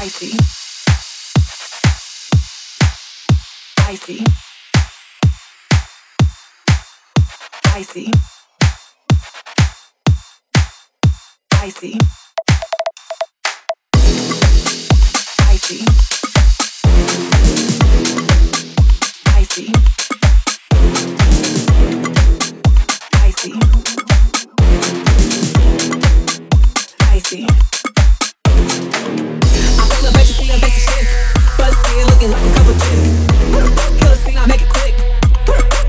Dicey. Dicey. Dicey. Dicey. Dicey. Looking like a couple chicks. Kill a scene, I make it quick.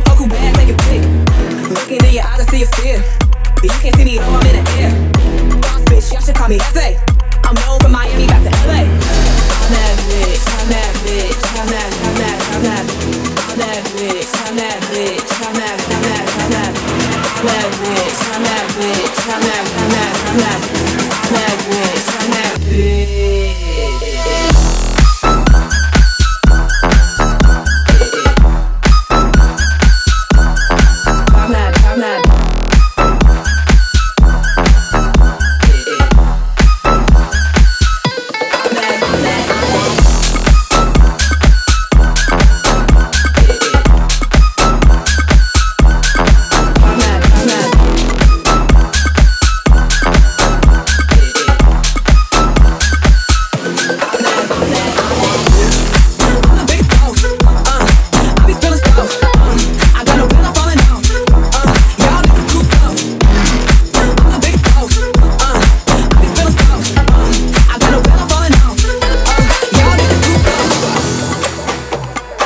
Uncle bad, take a pic. Looking in your eyes, I see a fear. You can't see me, oh, I'm in the air. Bitch, y'all should call me. I'm known from Miami back to LA. I'm that bitch, I'm that bitch, I'm that, I'm that, I'm that. I'm that bitch, I'm that bitch, I'm that, I'm that, I'm that. I'm that bitch, I'm that bitch, I'm that, I'm that, I'm that.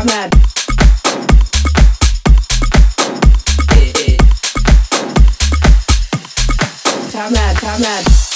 Time mad, time mad.